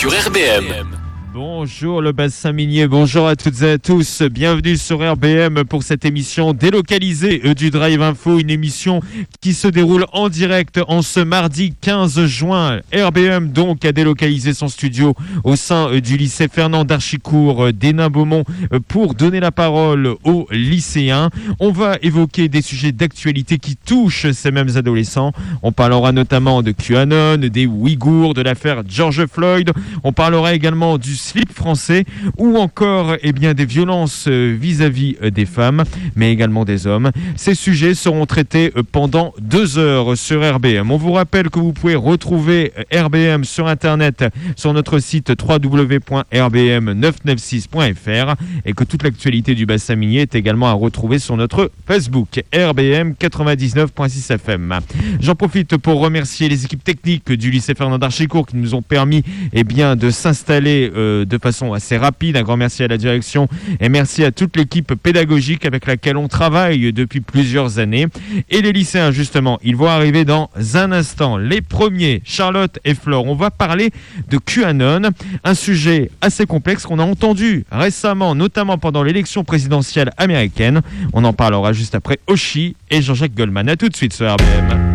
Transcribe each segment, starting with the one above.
sur RBM. Bonjour le bassin minier, bonjour à toutes et à tous, bienvenue sur RBM pour cette émission délocalisée euh, du Drive Info, une émission qui se déroule en direct en ce mardi 15 juin. RBM donc a délocalisé son studio au sein euh, du lycée Fernand d'Archicourt euh, d'Hénin-Beaumont pour donner la parole aux lycéens. On va évoquer des sujets d'actualité qui touchent ces mêmes adolescents. On parlera notamment de QAnon, des Ouïghours, de l'affaire George Floyd. On parlera également du slip français ou encore eh bien, des violences euh, vis-à-vis euh, des femmes, mais également des hommes. Ces sujets seront traités euh, pendant deux heures sur RBM. On vous rappelle que vous pouvez retrouver RBM sur Internet sur notre site www.rbm996.fr et que toute l'actualité du bassin minier est également à retrouver sur notre Facebook RBM 99.6 FM. J'en profite pour remercier les équipes techniques du lycée Fernand d'Archicourt qui nous ont permis eh bien, de s'installer de façon assez rapide. Un grand merci à la direction et merci à toute l'équipe pédagogique avec laquelle on travaille depuis plusieurs années. Et les lycéens, justement, ils vont arriver dans un instant. Les premiers, Charlotte et Flore, on va parler de QAnon, un sujet assez complexe qu'on a entendu récemment, notamment pendant l'élection présidentielle américaine. On en parlera juste après Oshi et Jean-Jacques Goldman. A tout de suite sur RBM.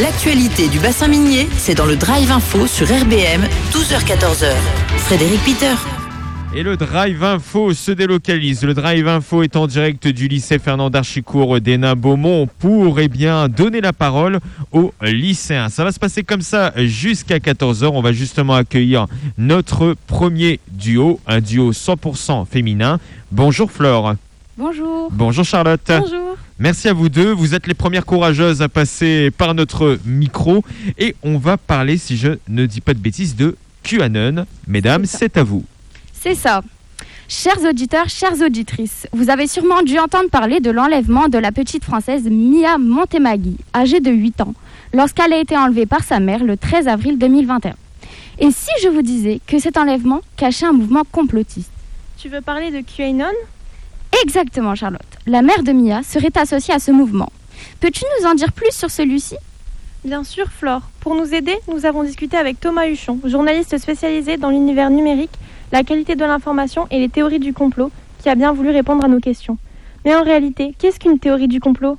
L'actualité du bassin minier, c'est dans le Drive Info sur RBM, 12h-14h. Frédéric Peter. Et le Drive Info se délocalise. Le Drive Info est en direct du lycée Fernand d'Archicourt d'Hénin Beaumont pour eh bien, donner la parole aux lycéens. Ça va se passer comme ça jusqu'à 14h. On va justement accueillir notre premier duo, un duo 100% féminin. Bonjour Flore. Bonjour. Bonjour Charlotte. Bonjour. Merci à vous deux. Vous êtes les premières courageuses à passer par notre micro. Et on va parler, si je ne dis pas de bêtises, de QAnon. Mesdames, c'est à vous. C'est ça. Chers auditeurs, chères auditrices, vous avez sûrement dû entendre parler de l'enlèvement de la petite française Mia Montemagui, âgée de 8 ans, lorsqu'elle a été enlevée par sa mère le 13 avril 2021. Et si je vous disais que cet enlèvement cachait un mouvement complotiste? Tu veux parler de QAnon? Exactement, Charlotte. La mère de Mia serait associée à ce mouvement. Peux-tu nous en dire plus sur celui-ci? Bien sûr, Flore. Pour nous aider, nous avons discuté avec Thomas Huchon, journaliste spécialisé dans l'univers numérique, la qualité de l'information et les théories du complot, qui a bien voulu répondre à nos questions. Mais en réalité, qu'est-ce qu'une théorie du complot?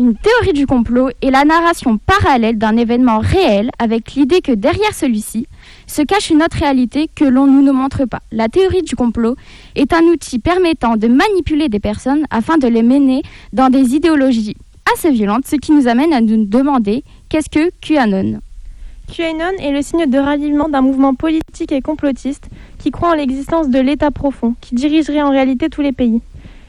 Une théorie du complot est la narration parallèle d'un événement réel avec l'idée que derrière celui-ci, se cache une autre réalité que l'on nous ne montre pas. La théorie du complot est un outil permettant de manipuler des personnes afin de les mener dans des idéologies assez violentes, ce qui nous amène à nous demander qu'est-ce que QAnon? QAnon est le signe de ralliement d'un mouvement politique et complotiste qui croit en l'existence de l'État profond, qui dirigerait en réalité tous les pays,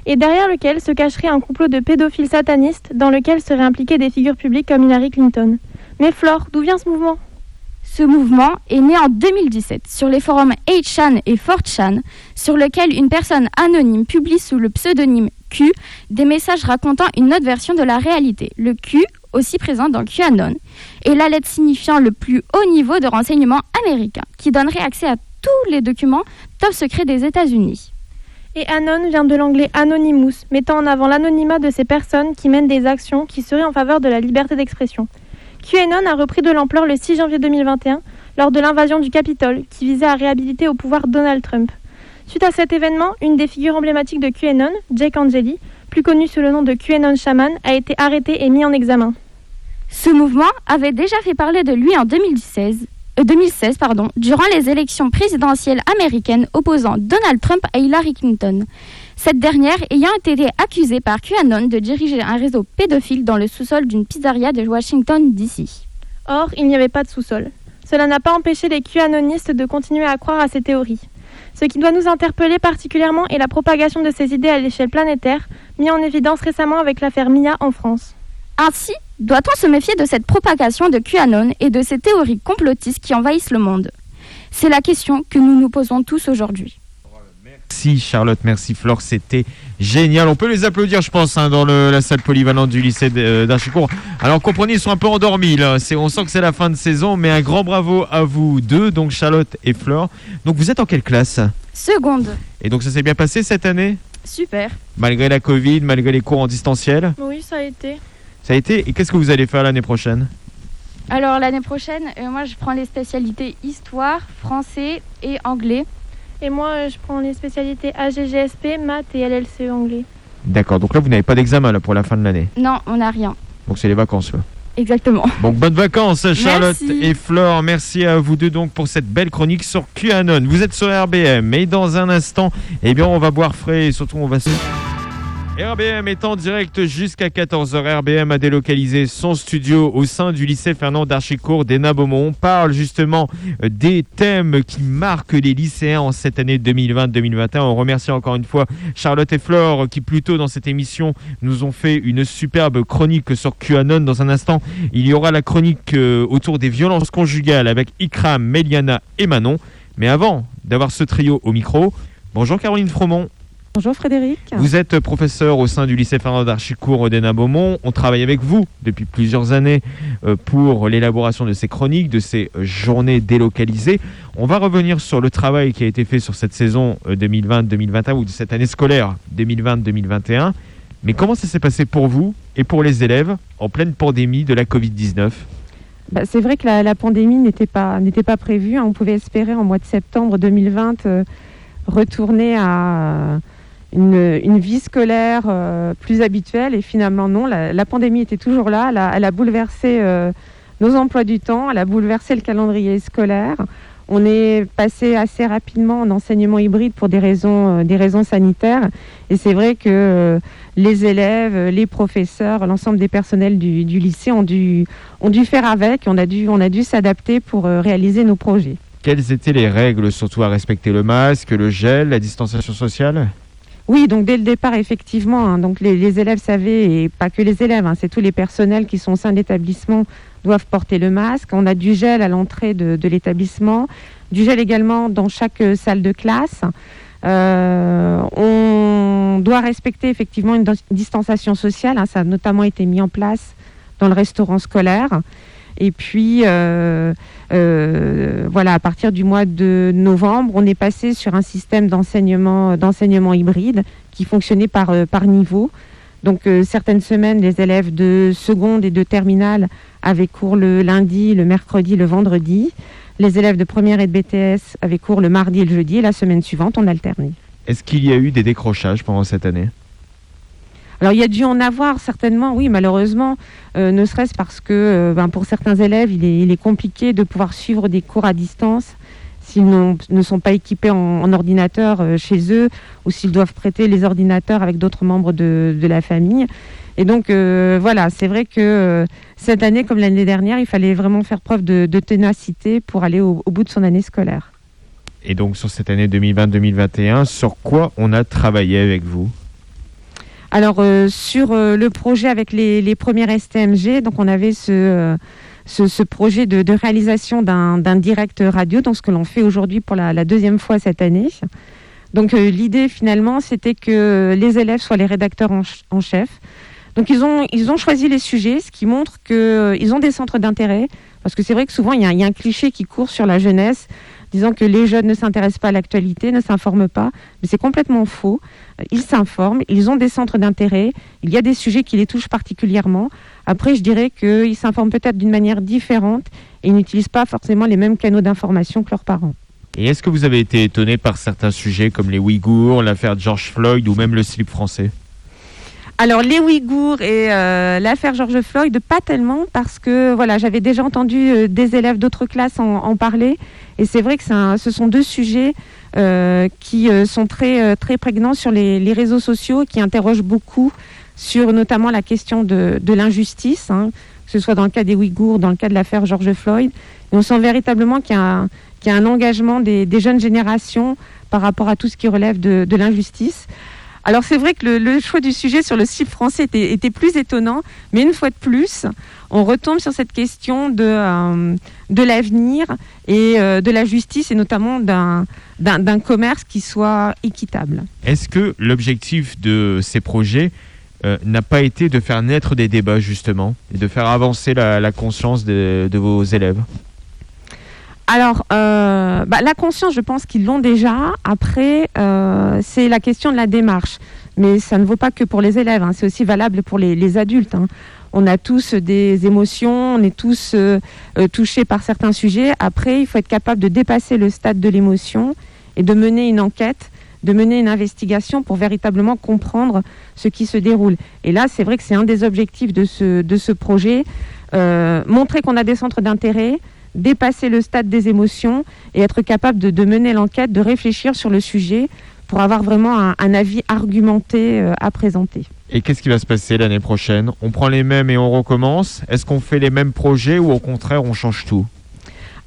et derrière lequel se cacherait un complot de pédophiles satanistes dans lequel seraient impliquées des figures publiques comme Hillary Clinton. Mais Flore, d'où vient ce mouvement? Ce mouvement est né en 2017 sur les forums 8chan et 4chan, sur lequel une personne anonyme publie sous le pseudonyme Q des messages racontant une autre version de la réalité. Le Q, aussi présent dans QAnon, est la lettre signifiant le plus haut niveau de renseignement américain, qui donnerait accès à tous les documents top secrets des États-Unis. Et Anon vient de l'anglais Anonymous, mettant en avant l'anonymat de ces personnes qui mènent des actions qui seraient en faveur de la liberté d'expression. QAnon a repris de l'ampleur le 6 janvier 2021 lors de l'invasion du Capitole qui visait à réhabiliter au pouvoir Donald Trump. Suite à cet événement, une des figures emblématiques de QAnon, Jake Angeli, plus connu sous le nom de QAnon Shaman, a été arrêté et mis en examen. Ce mouvement avait déjà fait parler de lui en 2016, 2016 euh, pardon, durant les élections présidentielles américaines opposant Donald Trump à Hillary Clinton. Cette dernière ayant été accusée par QAnon de diriger un réseau pédophile dans le sous-sol d'une pizzeria de Washington, D.C. Or, il n'y avait pas de sous-sol. Cela n'a pas empêché les QAnonistes de continuer à croire à ces théories. Ce qui doit nous interpeller particulièrement est la propagation de ces idées à l'échelle planétaire, mis en évidence récemment avec l'affaire Mia en France. Ainsi, doit-on se méfier de cette propagation de QAnon et de ces théories complotistes qui envahissent le monde? C'est la question que nous nous posons tous aujourd'hui. Merci Charlotte, merci Flore, c'était génial. On peut les applaudir, je pense, hein, dans la salle polyvalente du lycée euh, d'Archicourt. Alors comprenez, ils sont un peu endormis là. on sent que c'est la fin de saison, mais un grand bravo à vous deux, donc Charlotte et Flore. Donc vous êtes en quelle classe? Seconde. Et donc ça s'est bien passé cette année? Super. Malgré la Covid, malgré les cours en distanciel? Oui, ça a été. Ça a été. Et qu'est-ce que vous allez faire l'année prochaine? Alors l'année prochaine, euh, moi je prends les spécialités histoire, français et anglais. Et moi, euh, je prends les spécialités AGGSP, maths et LLCE anglais. D'accord, donc là vous n'avez pas d'examen là pour la fin de l'année? Non, on n'a rien. Donc c'est les vacances. là. Exactement. Donc bonnes vacances Charlotte Merci. et Flore. Merci à vous deux donc pour cette belle chronique sur QAnon. Vous êtes sur RBM et dans un instant, eh bien on va boire frais et surtout on va se... RBM est en direct jusqu'à 14h. RBM a délocalisé son studio au sein du lycée Fernand d'Archicourt d'Hénin Beaumont. On parle justement euh, des thèmes qui marquent les lycéens en cette année 2020-2021. On remercie encore une fois Charlotte et Flore qui plus tôt dans cette émission nous ont fait une superbe chronique sur QAnon. Dans un instant, il y aura la chronique euh, autour des violences conjugales avec Ikram, Meliana et Manon. Mais avant d'avoir ce trio au micro, bonjour Caroline Fromont. Bonjour Frédéric. Vous êtes professeur au sein du lycée Fernand d'Archicourt d'Hénin Beaumont. On travaille avec vous depuis plusieurs années euh, pour l'élaboration de ces chroniques, de ces euh, journées délocalisées. On va revenir sur le travail qui a été fait sur cette saison euh, 2020-2021 ou de cette année scolaire 2020-2021. Mais comment ça s'est passé pour vous et pour les élèves en pleine pandémie de la Covid-19 Bah, c'est vrai que la, la pandémie n'était pas, n'était pas prévue. hein. On pouvait espérer en mois de septembre 2020 euh, retourner à euh, une, vie scolaire euh, plus habituelle. Et finalement, non. La, pandémie était toujours là. Elle a, bouleversé euh, nos emplois du temps. Elle a bouleversé le calendrier scolaire. On est passé assez rapidement en enseignement hybride pour des raisons, euh, sanitaires. Et c'est vrai que les élèves, les professeurs, l'ensemble des personnels du, lycée ont dû, faire avec. On a dû, s'adapter pour réaliser nos projets. Quelles étaient les règles, surtout à respecter le masque, le gel, la distanciation sociale? Oui, donc dès le départ, effectivement, hein, donc les, élèves savaient, et pas que les élèves, hein, c'est tous les personnels qui sont au sein de l'établissement doivent porter le masque. On a du gel à l'entrée de, l'établissement, du gel également dans chaque euh, salle de classe. Euh, on doit respecter effectivement une dis- distanciation sociale. hein, ça a notamment été mis en place dans le restaurant scolaire. Et puis, euh, euh, voilà, à partir du mois de novembre, on est passé sur un système d'enseignement, d'enseignement hybride qui fonctionnait par, euh, par niveau. Donc, certaines semaines, les élèves de seconde et de terminale avaient cours le lundi, le mercredi, le vendredi. Les élèves de première et de BTS avaient cours le mardi et le jeudi. Et la semaine suivante, on alternait. Est-ce qu'il y a eu des décrochages pendant cette année? Alors, il y a dû en avoir certainement, oui, malheureusement, euh, ne serait-ce parce que euh, ben, pour certains élèves, il est, compliqué de pouvoir suivre des cours à distance s'ils ne sont pas équipés en, ordinateur euh, chez eux ou s'ils doivent prêter les ordinateurs avec d'autres membres de, la famille. Et donc, voilà, c'est vrai que cette année, comme l'année dernière, il fallait vraiment faire preuve de, ténacité pour aller au bout de son année scolaire. Et donc sur cette année 2020-2021, sur quoi on a travaillé avec vous? Alors euh, sur euh, le projet avec les, les premières STMG, donc on avait ce, euh, ce, ce projet de, de réalisation d'un direct radio, donc ce que l'on fait aujourd'hui pour la, la deuxième fois cette année. Donc euh, l'idée finalement, c'était que les élèves soient les rédacteurs en, en chef. Donc ils ont, ils ont choisi les sujets, ce qui montre qu'ils ont des centres d'intérêt, parce que c'est vrai que souvent il y, il y a un cliché qui court sur la jeunesse, disant que les jeunes ne s'intéressent pas à l'actualité, ne s'informent pas, mais c'est complètement faux. Euh, Ils s'informent, ils ont des centres d'intérêt, il y a des sujets qui les touchent particulièrement. Après, je dirais qu'ils s'informent peut-être d'une manière différente et ils n'utilisent pas forcément les mêmes canaux d'information que leurs parents. Et est-ce que vous avez été étonné par certains sujets comme les Ouïghours, l'affaire George Floyd ou même le slip français? Alors les Ouïghours et euh, l'affaire George Floyd, pas tellement parce que voilà, j'avais déjà entendu euh, des élèves d'autres classes en, en parler et c'est vrai que un- ce sont deux sujets euh, qui euh, sont très euh, très prégnants sur les, les réseaux sociaux qui interrogent beaucoup sur notamment la question de, de l'injustice, hein, que ce soit dans le cas des Ouïghours, dans le cas de l'affaire George Floyd. Et on sent véritablement qu'il y a qu'il y a un engagement des, des jeunes générations par rapport à tout ce qui relève de, de l'injustice. Alors c'est vrai que le, choix du sujet sur le slip français était, plus étonnant, mais une fois de plus, on retombe sur cette question de, euh, l'avenir et euh, de la justice et notamment d'un commerce qui soit équitable. Est-ce que l'objectif de ces projets euh, n'a pas été de faire naître des débats justement et de faire avancer la, conscience de vos élèves? Alors, euh, bah, la conscience, je pense qu'ils l'ont déjà. Après, euh, c'est la question de la démarche. Mais ça ne vaut pas que pour les élèves, hein. c'est aussi valable pour les, adultes. hein. On a tous des émotions, on est tous euh, touchés par certains sujets. Après, il faut être capable de dépasser le stade de l'émotion et de mener une enquête, de mener une investigation pour véritablement comprendre ce qui se déroule. Et là, c'est vrai que c'est un des objectifs de ce, projet. Montrer qu'on a des centres d'intérêt, dépasser le stade des émotions et être capable de, de mener l'enquête, de réfléchir sur le sujet pour avoir vraiment un, un avis argumenté euh, à présenter. Et qu'est-ce qui va se passer l'année prochaine? On prend les mêmes et on recommence? Est-ce qu'on fait les mêmes projets ou au contraire on change tout?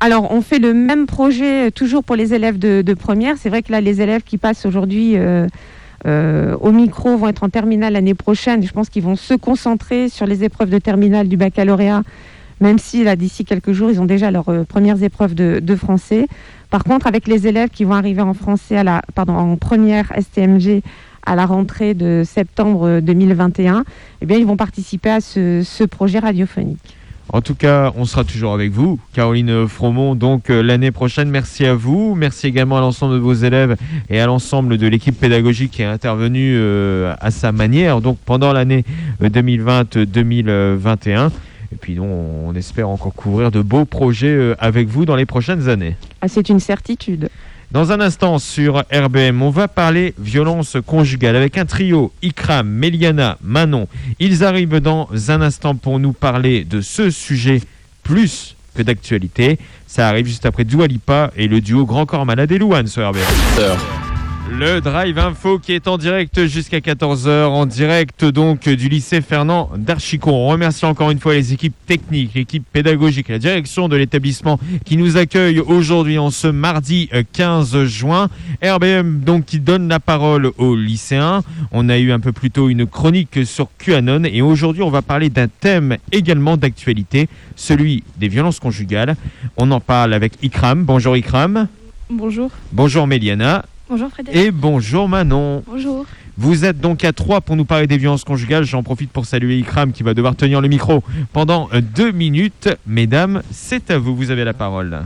Alors, on fait le même projet euh, toujours pour les élèves de, de première. C'est vrai que là, les élèves qui passent aujourd'hui euh, euh, au micro vont être en terminale l'année prochaine. Je pense qu'ils vont se concentrer sur les épreuves de terminale du baccalauréat, même si d'ici quelques jours, ils ont déjà leurs euh, premières épreuves de, français. Par contre, avec les élèves qui vont arriver en français à la, première STMG à la rentrée de septembre 2021, eh bien, ils vont participer à ce, projet radiophonique. En tout cas, on sera toujours avec vous, Caroline Fromont, donc euh, l'année prochaine. Merci à vous. Merci également à l'ensemble de vos élèves et à l'ensemble de l'équipe pédagogique qui est intervenue euh, à sa manière, donc pendant l'année euh, 2020-2021. Et puis, nous, on espère encore couvrir de beaux projets euh, avec vous dans les prochaines années. Ah, c'est une certitude. Dans un instant sur RBM, on va parler violence conjugale avec un trio, Ikram, Meliana, Manon. Ils arrivent dans un instant pour nous parler de ce sujet plus que d'actualité. Ça arrive juste après Dua Lipa et le duo Grand Corps Malade et Louane sur RBM. Le Drive Info qui est en direct jusqu'à 14h, en direct donc du lycée Fernand d'Archicon. On remercie encore une fois les équipes techniques, l'équipe pédagogique, la direction de l'établissement qui nous accueille aujourd'hui en ce mardi euh, 15 juin. RBM donc qui donne la parole aux lycéens. On a eu un peu plus tôt une chronique sur QAnon et aujourd'hui on va parler d'un thème également d'actualité, celui des violences conjugales. On en parle avec Ikram. Bonjour Ikram. Bonjour. Bonjour Méliana. Bonjour Frédéric. Et bonjour Manon. Bonjour. Vous êtes donc à trois pour nous parler des violences conjugales. J'en profite pour saluer Ikram qui va devoir tenir le micro pendant euh, deux minutes. Mesdames, c'est à vous, vous avez la parole.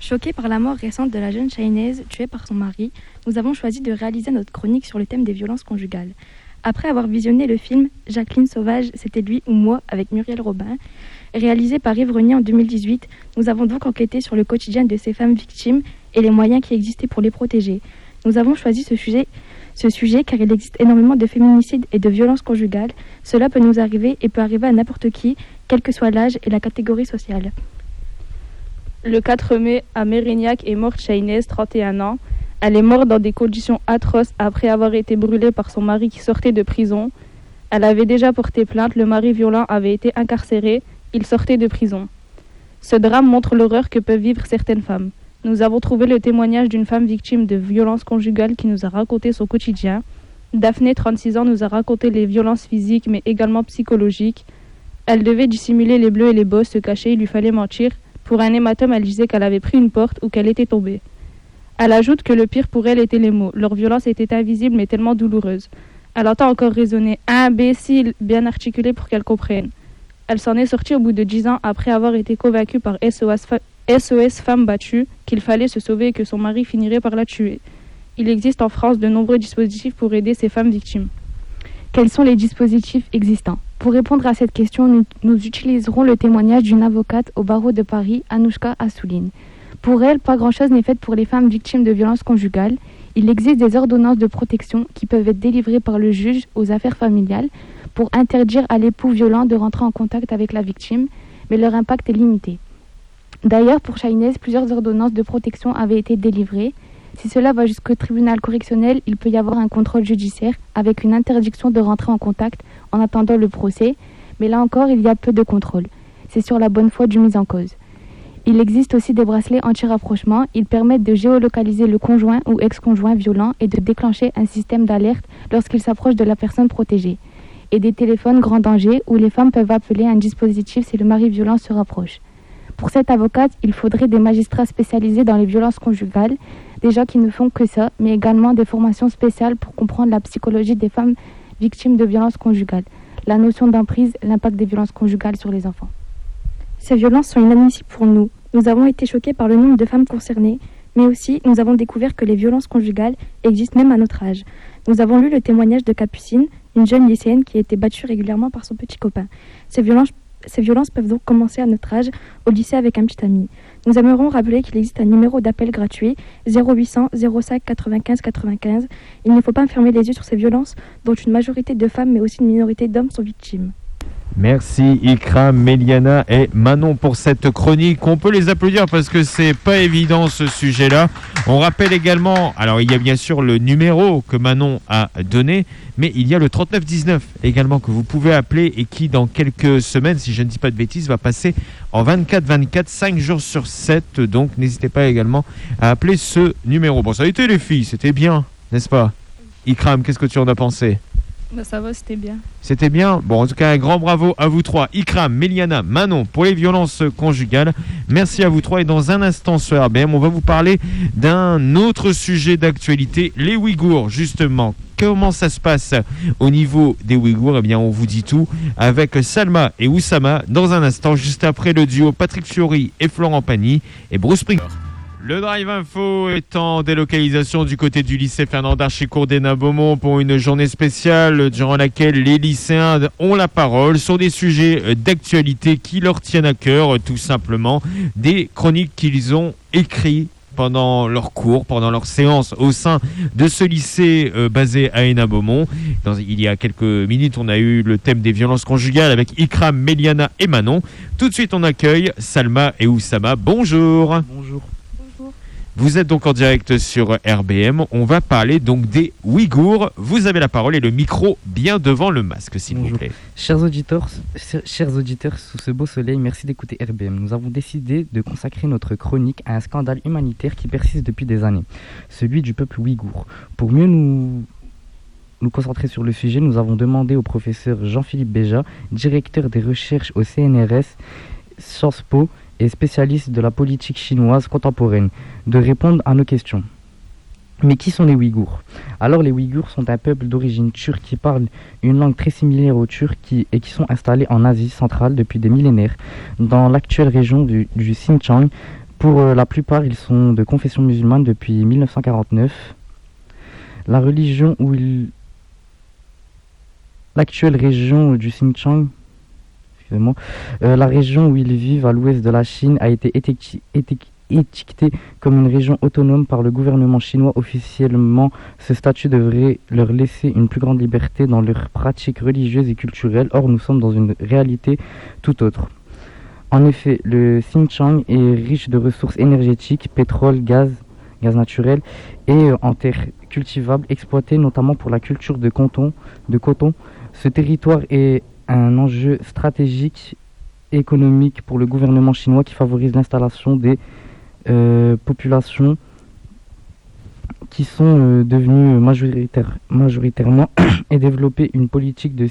Choqués par la mort récente de la jeune Chinaise tuée par son mari, nous avons choisi de réaliser notre chronique sur le thème des violences conjugales. Après avoir visionné le film Jacqueline Sauvage, c'était lui ou moi avec Muriel Robin, réalisé par Yves en 2018, nous avons donc enquêté sur le quotidien de ces femmes victimes et les moyens qui existaient pour les protéger. Nous avons choisi ce sujet, car il existe énormément de féminicides et de violences conjugales. Cela peut nous arriver et peut arriver à n'importe qui, quel que soit l'âge et la catégorie sociale. Le 4 mai, à Mérignac est morte Chahinez, 31 ans. Elle est morte dans des conditions atroces après avoir été brûlée par son mari qui sortait de prison. Elle avait déjà porté plainte, le mari violent avait été incarcéré, il sortait de prison. Ce drame montre l'horreur que peuvent vivre certaines femmes. Nous avons trouvé le témoignage d'une femme victime de violences conjugales qui nous a raconté son quotidien. Daphné, 36 ans, nous a raconté les violences physiques mais également psychologiques. Elle devait dissimuler les bleus et les bosses, se cacher, il lui fallait mentir. Pour un hématome, elle disait qu'elle avait pris une porte ou qu'elle était tombée. Elle ajoute que le pire pour elle était les mots. Leur violence était invisible mais tellement douloureuse. Elle entend encore raisonner imbécile, bien articulé pour qu'elle comprenne. Elle s'en est sortie au bout de 10 ans après avoir été convaincue par SOS, Femmes Battues qu'il fallait se sauver et que son mari finirait par la tuer. Il existe en France de nombreux dispositifs pour aider ces femmes victimes. Quels sont les dispositifs existants? Pour répondre à cette question, nous utiliserons le témoignage d'une avocate au barreau de Paris, Anouchka Assouline. Pour elle, pas grand-chose n'est fait pour les femmes victimes de violences conjugales. Il existe des ordonnances de protection qui peuvent être délivrées par le juge aux affaires familiales pour interdire à l'époux violent de rentrer en contact avec la victime, mais leur impact est limité. D'ailleurs, pour Chahinez, plusieurs ordonnances de protection avaient été délivrées. Si cela va jusqu'au tribunal correctionnel, il peut y avoir un contrôle judiciaire avec une interdiction de rentrer en contact en attendant le procès, mais là encore, il y a peu de contrôle. C'est sur la bonne foi du mis en cause. Il existe aussi des bracelets anti-rapprochement. Ils permettent de géolocaliser le conjoint ou ex-conjoint violent et de déclencher un système d'alerte lorsqu'il s'approche de la personne protégée. Et des téléphones grand danger où les femmes peuvent appeler un dispositif si le mari violent se rapproche. Pour cette avocate, il faudrait des magistrats spécialisés dans les violences conjugales, des gens qui ne font que ça, mais également des formations spéciales pour comprendre la psychologie des femmes victimes de violences conjugales, la notion d'emprise, l'impact des violences conjugales sur les enfants. Ces violences sont inadmissibles pour nous, Nous avons été choqués par le nombre de femmes concernées, mais aussi nous avons découvert que les violences conjugales existent même à notre âge. Nous avons lu le témoignage de Capucine, une jeune lycéenne qui a été battue régulièrement par son petit copain. Ces violences, ces violences peuvent donc commencer à notre âge, au lycée avec un petit ami. Nous aimerions rappeler qu'il existe un numéro d'appel gratuit 0800 05 95 95. Il ne faut pas fermer les yeux sur ces violences dont une majorité de femmes mais aussi une minorité d'hommes sont victimes. Merci Ikram, Méliana et Manon pour cette chronique. On peut les applaudir parce que c'est pas évident ce sujet-là. On rappelle également, alors il y a bien sûr le numéro que Manon a donné, mais il y a le 3919 également que vous pouvez appeler et qui dans quelques semaines, si je ne dis pas de bêtises, va passer en 24-24, 5 jours sur 7. Donc n'hésitez pas également à appeler ce numéro. Bon, ça a été les filles, c'était bien, n'est-ce pas? Ikram, qu'est-ce que tu en as pensé? Bah, ça va, c'était bien. c'était bien. Bon, en tout cas, un grand bravo à vous trois, Ikram, Méliana, Manon, pour les violences conjugales. Merci à vous trois. Et dans un instant sur RBM, on va vous parler d'un autre sujet d'actualité, les Ouïghours, justement. Comment ça se passe au niveau des Ouïghours? Eh bien, on vous dit tout avec Salma et Oussama dans un instant, juste après le duo Patrick Fiori et Florent Pagny et Bruce Springsteen. Le Drive Info est en délocalisation du côté du lycée Fernand d'Archicourt d'Hénin Beaumont pour une journée spéciale durant laquelle les lycéens ont la parole sur des sujets d'actualité qui leur tiennent à cœur, tout simplement, des chroniques qu'ils ont écrites pendant leur cours, pendant leur séance au sein de ce lycée euh, basé à Hénin-Beaumont. Il y a quelques minutes, on a eu le thème des violences conjugales avec Ikram, Méliana et Manon. Tout de suite, on accueille Salma et Oussama. Bonjour. Bonjour. Vous êtes donc en direct sur RBM. On va parler donc des Ouïghours. Vous avez la parole et le micro bien devant le masque, s'il vous plaît. Chers auditeurs, chers auditeurs, sous ce beau soleil, merci d'écouter RBM. Nous avons décidé de consacrer notre chronique à un scandale humanitaire qui persiste depuis des années, celui du peuple ouïghour. Pour mieux nous, nous concentrer sur le sujet, nous avons demandé au professeur Jean-Philippe Béja, directeur des recherches au CNRS, Sciences Po spécialiste de la politique chinoise contemporaine, de répondre à nos questions. Mais qui sont les Ouïghours? Alors les Ouïghours sont un peuple d'origine turque qui parle une langue très similaire au turc qui, et qui sont installés en Asie centrale depuis des millénaires, dans l'actuelle région du, du Xinjiang. Pour euh, la plupart, ils sont de confession musulmane depuis 1949. La religion où ils... L'actuelle région du Xinjiang, euh, la région où ils vivent à l'ouest de la Chine a été étiquetée comme une région autonome par le gouvernement chinois officiellement, ce statut devrait leur laisser une plus grande liberté dans leurs pratiques religieuses et culturelles. Or, nous sommes dans une réalité tout autre. En effet, le Xinjiang est riche de ressources énergétiques, pétrole, gaz, gaz naturel et euh, en terres cultivables exploitées notamment pour la culture de. De coton. Ce territoire est un enjeu stratégique économique pour le gouvernement chinois qui favorise l'installation des euh, populations qui sont euh, devenues majoritaires, majoritairement et développer une politique de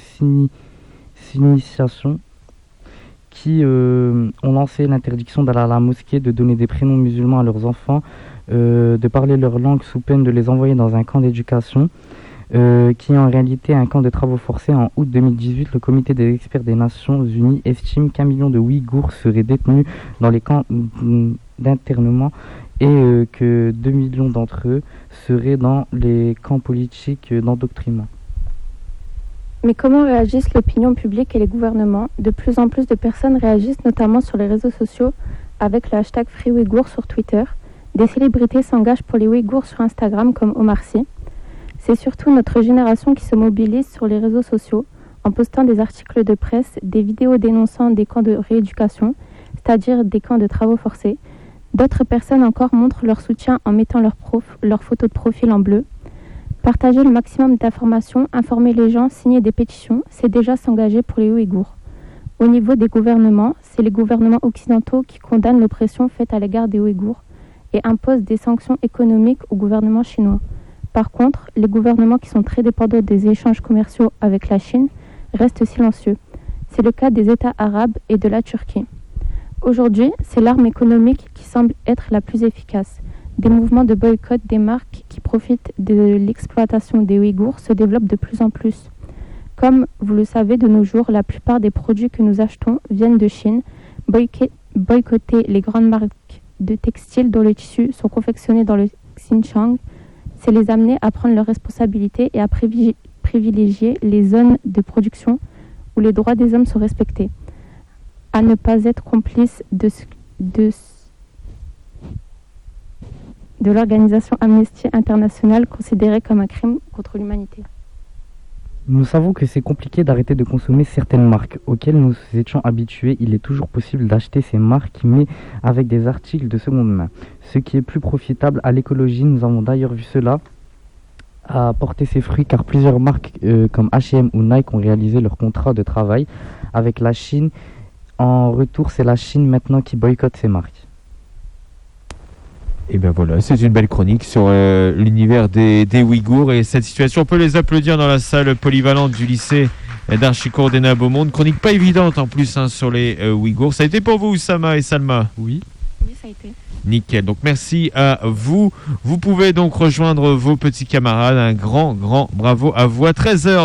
sinisation qui euh, ont lancé l'interdiction d'aller à la mosquée, de donner des prénoms musulmans à leurs enfants, de parler leur langue sous peine de les envoyer dans un camp d'éducation, euh, qui est en réalité un camp de travaux forcés. En août 2018, le comité des experts des Nations Unies estime qu'un million de Ouïghours seraient détenus dans les camps d'internement et euh, que 2 millions d'entre eux seraient dans les camps politiques d'endoctrinement. Mais comment réagissent l'opinion publique et les gouvernements? De plus en plus de personnes réagissent notamment sur les réseaux sociaux avec le hashtag FreeOuïghour sur Twitter. Des célébrités s'engagent pour les Ouïghours sur Instagram comme Omar Sy. C'est surtout notre génération qui se mobilise sur les réseaux sociaux en postant des articles de presse, des vidéos dénonçant des camps de rééducation, c'est-à-dire des camps de travaux forcés. D'autres personnes encore montrent leur soutien en mettant leurs leur photo de profil en bleu. Partager le maximum d'informations, informer les gens, signer des pétitions, c'est déjà s'engager pour les Ouïghours. Au niveau des gouvernements, c'est les gouvernements occidentaux qui condamnent l'oppression faite à l'égard des Ouïghours et imposent des sanctions économiques au gouvernement chinois. Par contre, les gouvernements qui sont très dépendants des échanges commerciaux avec la Chine restent silencieux. C'est le cas des États arabes et de la Turquie. Aujourd'hui, c'est l'arme économique qui semble être la plus efficace. Des mouvements de boycott des marques qui profitent de l'exploitation des Ouïghours se développent de plus en plus. Comme vous le savez, de nos jours, la plupart des produits que nous achetons viennent de Chine. Boycotter les grandes marques de textiles dont les tissus sont confectionnés dans le Xinjiang, c'est les amener à prendre leurs responsabilités et à privi- privilégier les zones de production où les droits des hommes sont respectés, à ne pas être complices de, ce- de, ce- de l'organisation Amnesty International considérée comme un crime contre l'humanité. Nous savons que c'est compliqué d'arrêter de consommer certaines marques auxquelles nous étions habitués. Il est toujours possible d'acheter ces marques, mais avec des articles de seconde main. Ce qui est plus profitable à l'écologie, nous avons d'ailleurs vu cela a porté ses fruits car plusieurs marques euh, comme H&M ou Nike ont réalisé leur contrat de travail avec la Chine. En retour, c'est la Chine maintenant qui boycotte ces marques. Et bien voilà, c'est une belle chronique sur euh, l'univers des, des Ouïghours et cette situation. On peut les applaudir dans la salle polyvalente du lycée d'Archicourt des Nains Beaumont. Chronique pas évidente en plus hein, sur les euh, Ouïghours. Ça a été pour vous, Sama et Salma? Oui. Oui, ça a été. Nickel. Donc merci à vous. Vous pouvez donc rejoindre vos petits camarades. Un grand, grand bravo à vous. À 13h.